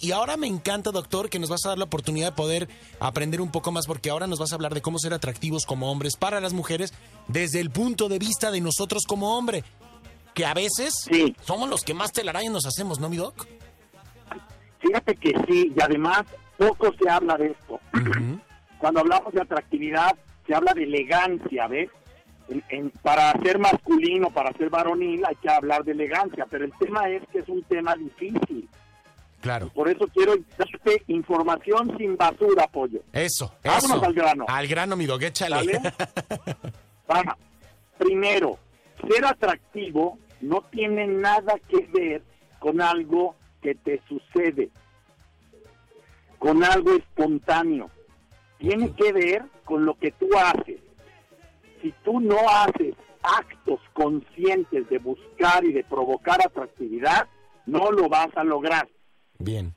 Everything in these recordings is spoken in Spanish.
Y ahora me encanta, doctor, que nos vas a dar la oportunidad de poder aprender un poco más, porque ahora nos vas a hablar de cómo ser atractivos como hombres para las mujeres desde el punto de vista de nosotros como hombre, que a veces Sí. somos los que más telarañas nos hacemos, ¿no, mi doc? Fíjate que sí, y además poco se habla de esto. Cuando hablamos de atractividad, se habla de elegancia, ¿ves? En- en- para ser masculino, para ser varonil, hay que hablar de elegancia, pero el tema es que es un tema difícil. Claro. Por eso quiero darte información sin basura, pollo. Eso, Vámonos eso. al grano. Al grano, mi doc, échale. ¿Sale? Va. Primero, ser atractivo no tiene nada que ver con algo que te sucede, con algo espontáneo. Tiene que ver con lo que tú haces. Si tú no haces actos conscientes de buscar y de provocar atractividad, no lo vas a lograr. Bien.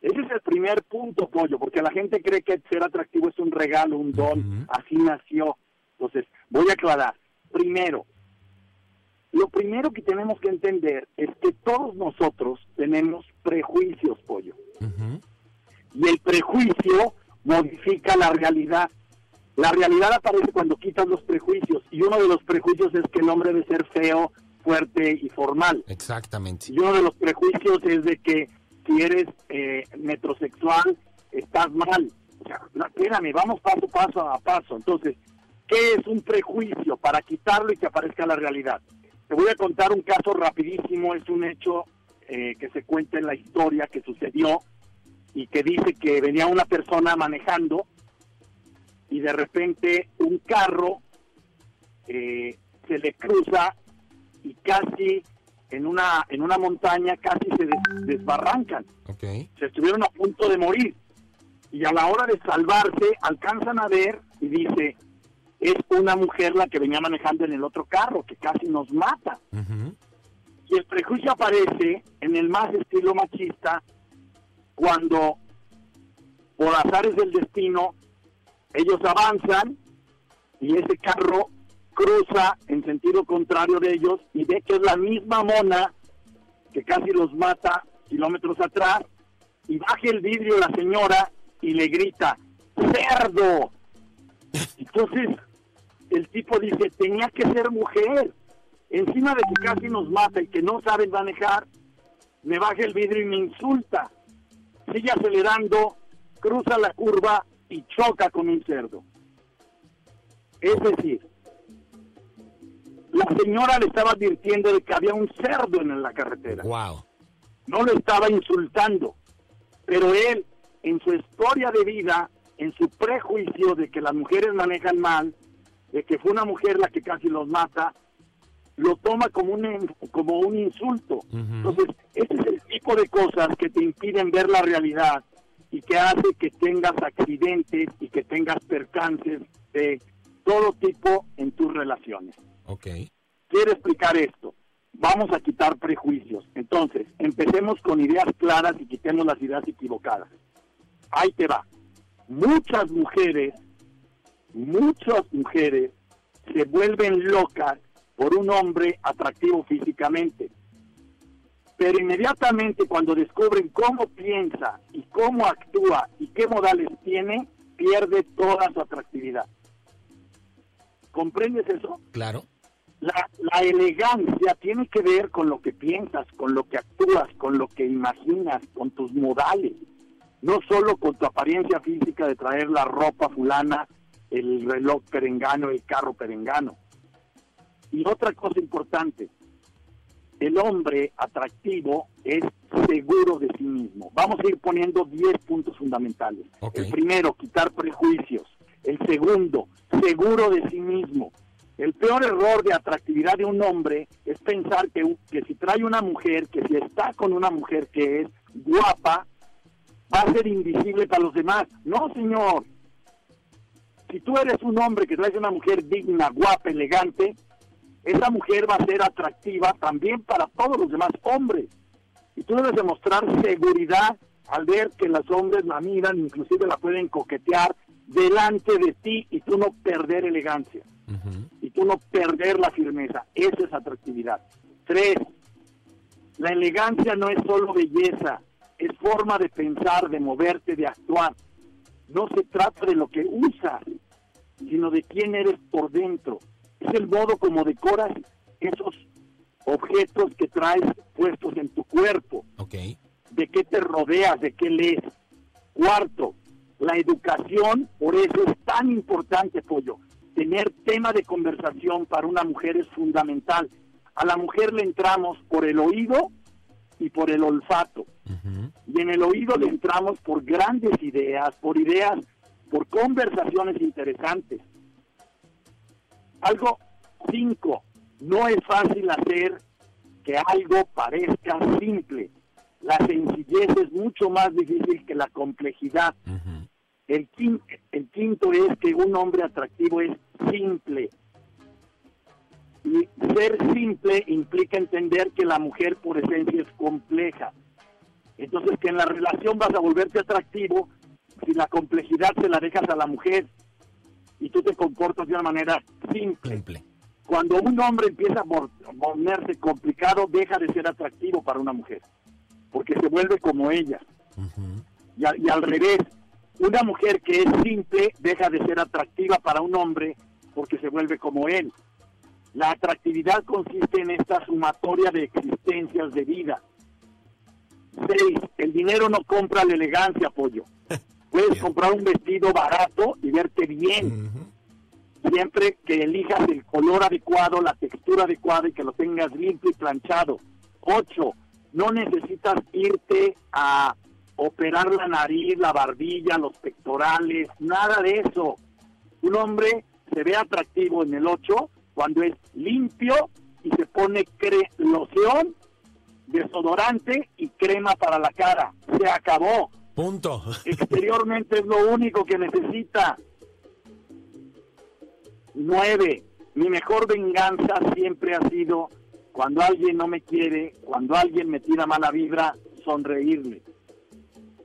Ese es el primer punto, pollo, porque la gente cree que ser atractivo es un regalo, un don, así nació. Entonces, voy a aclarar. Primero, lo primero que tenemos que entender es que todos nosotros tenemos prejuicios, pollo. Y el prejuicio modifica la realidad. La realidad aparece cuando quitas los prejuicios. Y uno de los prejuicios es que el hombre debe ser feo, fuerte y formal. Exactamente. Y uno de los prejuicios es de que si eres eh, metrosexual, estás mal. O espérame, vamos paso, paso a paso. Entonces, ¿qué es un prejuicio? Para quitarlo y que aparezca la realidad. Te voy a contar un caso rapidísimo, es un hecho eh, que se cuenta en la historia que sucedió y que dice que venía una persona manejando y de repente un carro eh, se le cruza y casi en una en una montaña casi se des- desbarrancan. Ok. Se estuvieron a punto de morir. Y a la hora de salvarse alcanzan a ver y dice, es una mujer la que venía manejando en el otro carro, que casi nos mata. Y el prejuicio aparece en el más estilo machista cuando por azares del destino ellos avanzan y ese carro cruza en sentido contrario de ellos y ve que es la misma mona que casi los mata kilómetros atrás y baja el vidrio la señora y le grita cerdo entonces el tipo dice tenía que ser mujer. Encima de que casi nos mata y que no saben manejar me baja el vidrio y me insulta. Sigue acelerando cruza la curva y choca con un cerdo es decir la señora le estaba advirtiendo de que había un cerdo en la carretera Wow. no lo estaba insultando, pero él, en su historia de vida, en su prejuicio de que las mujeres manejan mal, de que fue una mujer la que casi los mata, lo toma como un, como un insulto. Entonces, ese es el tipo de cosas que te impiden ver la realidad y que hace que tengas accidentes y que tengas percances de todo tipo en tus relaciones Ok. quiero explicar esto. Vamos a quitar prejuicios. Entonces, empecemos con ideas claras y quitemos las ideas equivocadas. Ahí te va. Muchas mujeres, muchas mujeres se vuelven locas por un hombre atractivo físicamente. Pero inmediatamente cuando descubren cómo piensa y cómo actúa y qué modales tiene, pierde toda su atractividad. ¿Comprendes eso? Claro. La, la elegancia tiene que ver con lo que piensas, con lo que actúas, con lo que imaginas, con tus modales. No solo con tu apariencia física de traer la ropa fulana, el reloj perengano, el carro perengano. Y otra cosa importante, el hombre atractivo es seguro de sí mismo. Vamos a ir poniendo 10 puntos fundamentales. El primero, quitar prejuicios. El segundo, seguro de sí mismo. El peor error de atractividad de un hombre es pensar que, que si trae una mujer, que si está con una mujer que es guapa, va a ser invisible para los demás. No, señor. Si tú eres un hombre que traes una mujer digna, guapa, elegante, esa mujer va a ser atractiva también para todos los demás hombres. Y tú debes demostrar seguridad al ver que los hombres la miran, inclusive la pueden coquetear delante de ti y tú no perder elegancia tú no perder la firmeza. Esa es atractividad. Tres, la elegancia no es solo belleza, es forma de pensar, de moverte, de actuar. No se trata de lo que usas, sino de quién eres por dentro. Es el modo como decoras esos objetos que traes puestos en tu cuerpo. Ok. De qué te rodeas, de qué lees. Cuarto, la educación, por eso es tan importante, Pollo. Tener tema de conversación para una mujer es fundamental. A la mujer le entramos por el oído y por el olfato. Y en el oído le entramos por grandes ideas, por ideas, por conversaciones interesantes. Algo cinco, no es fácil hacer que algo parezca simple. La sencillez es mucho más difícil que la complejidad. El, quinto, el quinto es que un hombre atractivo es simple. Y ser simple implica entender que la mujer por esencia es compleja. Entonces que en la relación vas a volverte atractivo si la complejidad se la dejas a la mujer y tú te comportas de una manera simple. Cuando un hombre empieza a ponerse complicado, deja de ser atractivo para una mujer, porque se vuelve como ella. y, y al revés, una mujer que es simple deja de ser atractiva para un hombre porque se vuelve como él. La atractividad consiste en esta sumatoria de existencias de vida. Seis, el dinero no compra la elegancia, pollo. Puedes comprar un vestido barato y verte bien. Siempre que elijas el color adecuado, la textura adecuada y que lo tengas limpio y planchado. Ocho, no necesitas irte a operar la nariz, la barbilla, los pectorales, nada de eso. Un hombre se ve atractivo en el 8 cuando es limpio y se pone loción, desodorante y crema para la cara. Se acabó. Punto. Exteriormente es lo único que necesita. Nueve. Mi mejor venganza siempre ha sido cuando alguien no me quiere, cuando alguien me tira mala vibra, sonreírle.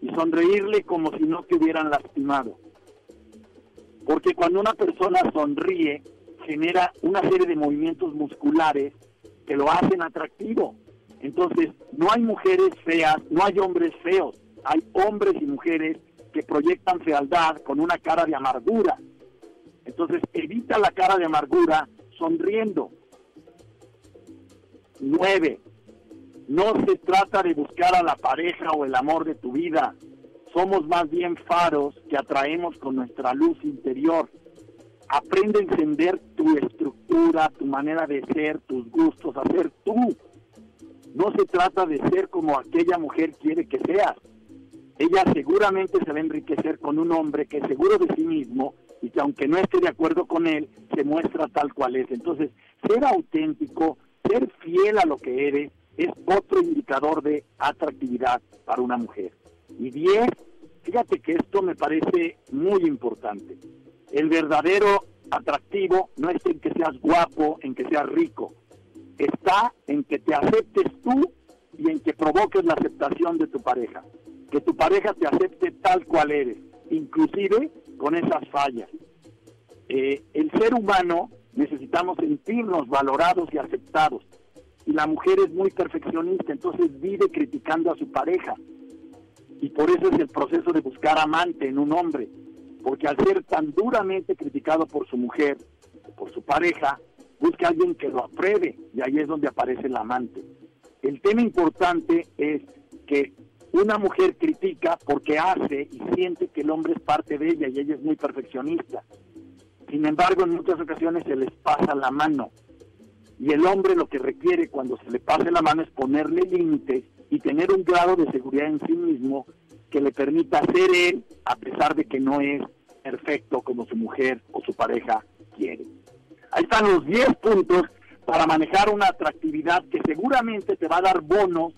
Y sonreírle como si no te hubieran lastimado. Porque cuando una persona sonríe, genera una serie de movimientos musculares que lo hacen atractivo. Entonces, no hay mujeres feas, no hay hombres feos, hay hombres y mujeres que proyectan fealdad con una cara de amargura. Entonces, evita la cara de amargura sonriendo. Nueve, no se trata de buscar a la pareja o el amor de tu vida. Somos más bien faros que atraemos con nuestra luz interior. Aprende a encender tu estructura, tu manera de ser, tus gustos, a ser tú. No se trata de ser como aquella mujer quiere que seas. Ella seguramente se va a enriquecer con un hombre que es seguro de sí mismo y que aunque no esté de acuerdo con él, se muestra tal cual es. Entonces, ser auténtico, ser fiel a lo que eres, es otro indicador de atractividad para una mujer. Y diez, fíjate que esto me parece muy importante. El verdadero atractivo no es en que seas guapo, en que seas rico. Está en que te aceptes tú y en que provoques la aceptación de tu pareja. Que tu pareja te acepte tal cual eres, inclusive con esas fallas. Eh, el ser humano necesitamos sentirnos valorados y aceptados. La mujer es muy perfeccionista, entonces vive criticando a su pareja. Y por eso es el proceso de buscar amante en un hombre porque al ser tan duramente criticado por su mujer, por su pareja, busca a alguien que lo apruebe y ahí es donde aparece el amante. El tema importante es que una mujer critica porque hace y siente que el hombre es parte de ella y ella es muy perfeccionista. Sin embargo, en muchas ocasiones se les pasa la mano. Y el hombre lo que requiere cuando se le pase la mano es ponerle límites y tener un grado de seguridad en sí mismo que le permita ser él a pesar de que no es perfecto como su mujer o su pareja quiere. Ahí están los 10 puntos para manejar una atractividad que seguramente te va a dar bonos,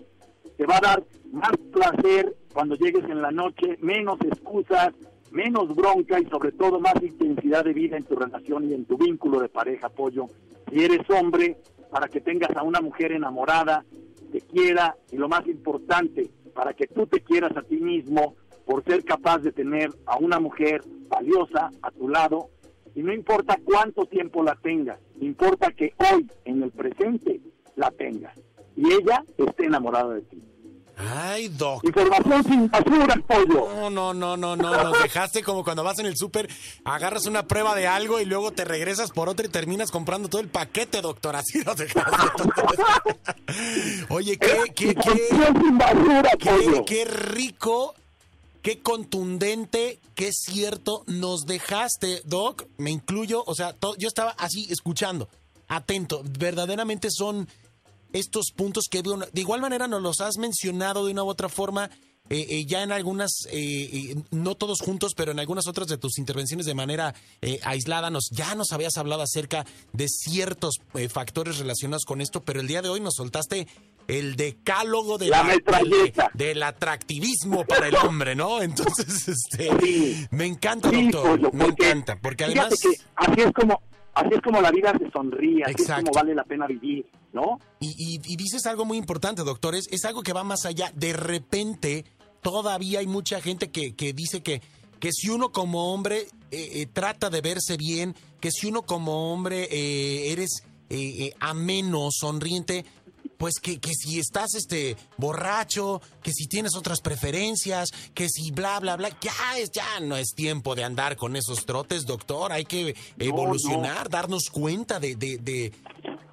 te va a dar más placer cuando llegues en la noche, menos excusas, menos bronca y sobre todo más intensidad de vida en tu relación y en tu vínculo de pareja, apoyo. Si eres hombre, para que tengas a una mujer enamorada, te quiera y lo más importante, para que tú te quieras a ti mismo por ser capaz de tener a una mujer valiosa a tu lado y no importa cuánto tiempo la tengas, importa que hoy, en el presente, la tengas y ella esté enamorada de ti. Ay, doc. Información sin basura, pollo. No, no, no, no, no. Nos dejaste como cuando vas en el súper, agarras una prueba de algo y luego te regresas por otra y terminas comprando todo el paquete, doctor. Así nos dejaste. Oye, qué, qué, qué, Información sin basura, qué, qué rico, qué contundente, qué cierto nos dejaste, doc. Me incluyo, o sea, yo estaba así escuchando, atento. Verdaderamente son estos puntos que de, una- de igual manera nos los has mencionado de una u otra forma. eh, eh, ya en algunas, eh, eh, no todos juntos, pero en algunas otras de tus intervenciones de manera eh, aislada, nos, ya nos habías hablado acerca de ciertos eh, factores relacionados con esto, pero el día de hoy nos soltaste el decálogo de La del- metralleta. del atractivismo para el hombre, ¿no? Entonces, este, Sí. me encanta, Sí, doctor, pollo, me porque encanta, porque además... que así es como así es como la vida se sonríe, así Exacto. es como vale la pena vivir, ¿no? Y, y- y dices algo muy importante, doctores, es algo que va más allá. De repente, todavía hay mucha gente que, que dice que, que si uno como hombre eh, eh, trata de verse bien, que si uno como hombre eh, eres eh, ameno, sonriente, pues que, que si estás este borracho, que si tienes otras preferencias, que si bla bla bla, ya es, ya no es tiempo de andar con esos trotes, doctor. Hay que evolucionar, darnos cuenta de, de, de,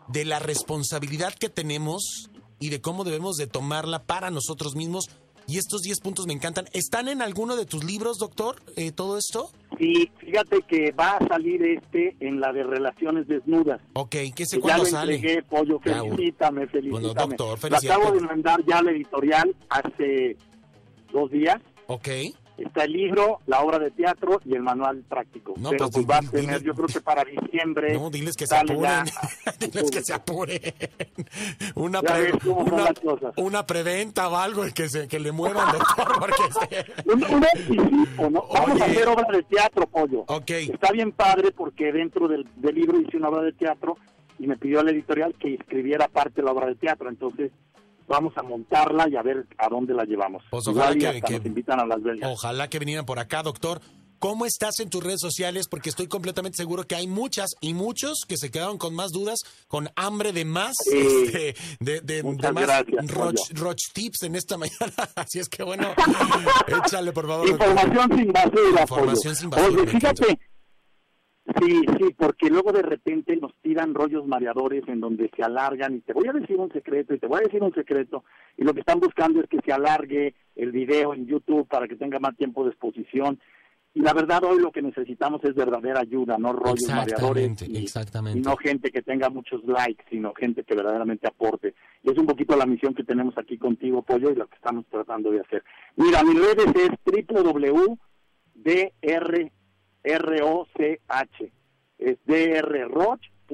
de la responsabilidad que tenemos y de cómo debemos de tomarla para nosotros mismos. Y estos 10 puntos me encantan. ¿Están en alguno de tus libros, doctor, eh, todo esto? Y fíjate que va a salir este en la de relaciones desnudas. Ok, ¿qué sé Que ya cuándo lo sale? entregué, pollo, felicítame, felicítame. doctor, Lo felicidades. acabo de mandar ya a la editorial hace dos días. Ok. Está el libro, la obra de teatro y el manual práctico. No, Pero pues, pues va a tener, yo creo que para diciembre. No, diles que se apuren. ya a diles que se apuren. Una, pre- una, una preventa o algo que, se, que le muevan, doctor, porque este- Un, un anticipo, ¿no? Vamos a Oye. hacer obra de teatro, pollo. Ok. Está bien padre porque dentro del, del libro hice una obra de teatro y me pidió a la editorial que escribiera parte de la obra de teatro. Entonces vamos a montarla y a ver a dónde la llevamos. Pues ojalá Igual que- hasta que- nos invitan a Las Vegas. Ojalá que vinieran por acá, doctor. ¿Cómo estás en tus redes sociales? Porque estoy completamente seguro que hay muchas y muchos que se quedaron con más dudas, con hambre de más, este, de, de- Muchas de más gracias, roch, roch tips en esta mañana. Así es que bueno, échale por favor. doctor. Información sin basura, Información pollo. sin basura, Oye, fíjate. Sí, sí, porque luego de repente nos tiran rollos mareadores en donde se alargan y te voy a decir un secreto y te voy a decir un secreto y lo que están buscando es que se alargue el video en YouTube para que tenga más tiempo de exposición y la verdad hoy lo que necesitamos es verdadera ayuda, no rollos mareadores Exactamente, y, exactamente. y no gente que tenga muchos likes, sino gente que verdaderamente aporte. Y es un poquito la misión que tenemos aquí contigo, Pollo, y lo que estamos tratando de hacer. Mira, mi redes es www.drroch, es drroch.mx,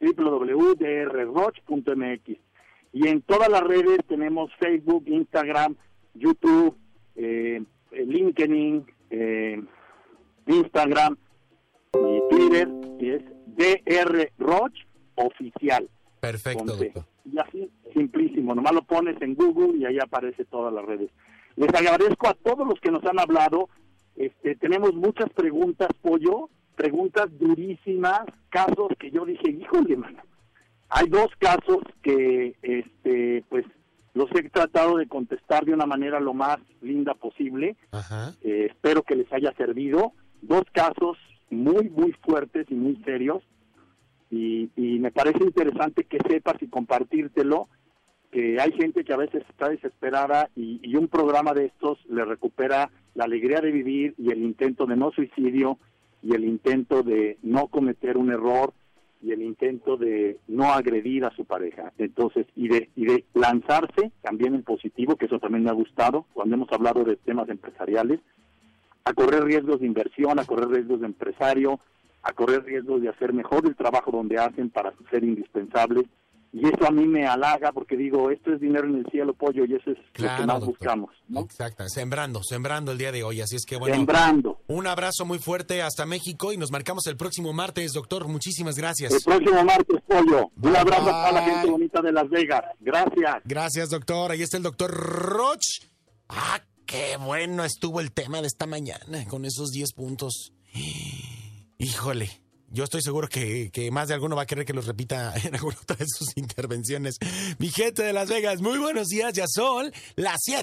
www.drroch.mx. Y en todas las redes tenemos Facebook, Instagram, YouTube, eh, eh, LinkedIn, eh, Instagram y Twitter, y es DR Roch Oficial. Perfecto. Y así, simplísimo, nomás lo pones en Google y ahí aparece todas las redes. Les agradezco a todos los que nos han hablado. Este, tenemos muchas preguntas, Pollo, preguntas durísimas, casos que yo dije, híjole, mano. Hay dos casos que, este, pues, los he tratado de contestar de una manera lo más linda posible. Ajá. Eh, espero que les haya servido. Dos casos muy, muy fuertes y muy serios. Y, y me parece interesante que sepas y compartírtelo, que hay gente que a veces está desesperada y, un programa de estos le recupera la alegría de vivir y el intento de no suicidio y el intento de no cometer un error y el intento de no agredir a su pareja. Entonces, y de, y de lanzarse también en positivo, que eso también me ha gustado, cuando hemos hablado de temas empresariales, a correr riesgos de inversión, a correr riesgos de empresario, a correr riesgos de hacer mejor el trabajo donde hacen para ser indispensables. Y eso a mí me halaga porque digo, esto es dinero en el cielo, pollo, y eso es lo que más doctor. buscamos, ¿no? Exacto, sembrando, sembrando el día de hoy. Así es que bueno, Sembrando. un abrazo muy fuerte hasta México y nos marcamos el próximo martes, doctor. Muchísimas El gracias. próximo martes, pollo. Un abrazo a la gente bonita de Las Vegas. Gracias. Gracias, doctor. Ahí está el doctor Roch. Ah, qué bueno estuvo el tema de esta mañana con esos 10 puntos. Híjole, yo estoy seguro que, que, más de alguno va a querer que los repita en alguna otra de sus intervenciones. Mi gente de Las Vegas, muy buenos días, ya son las 7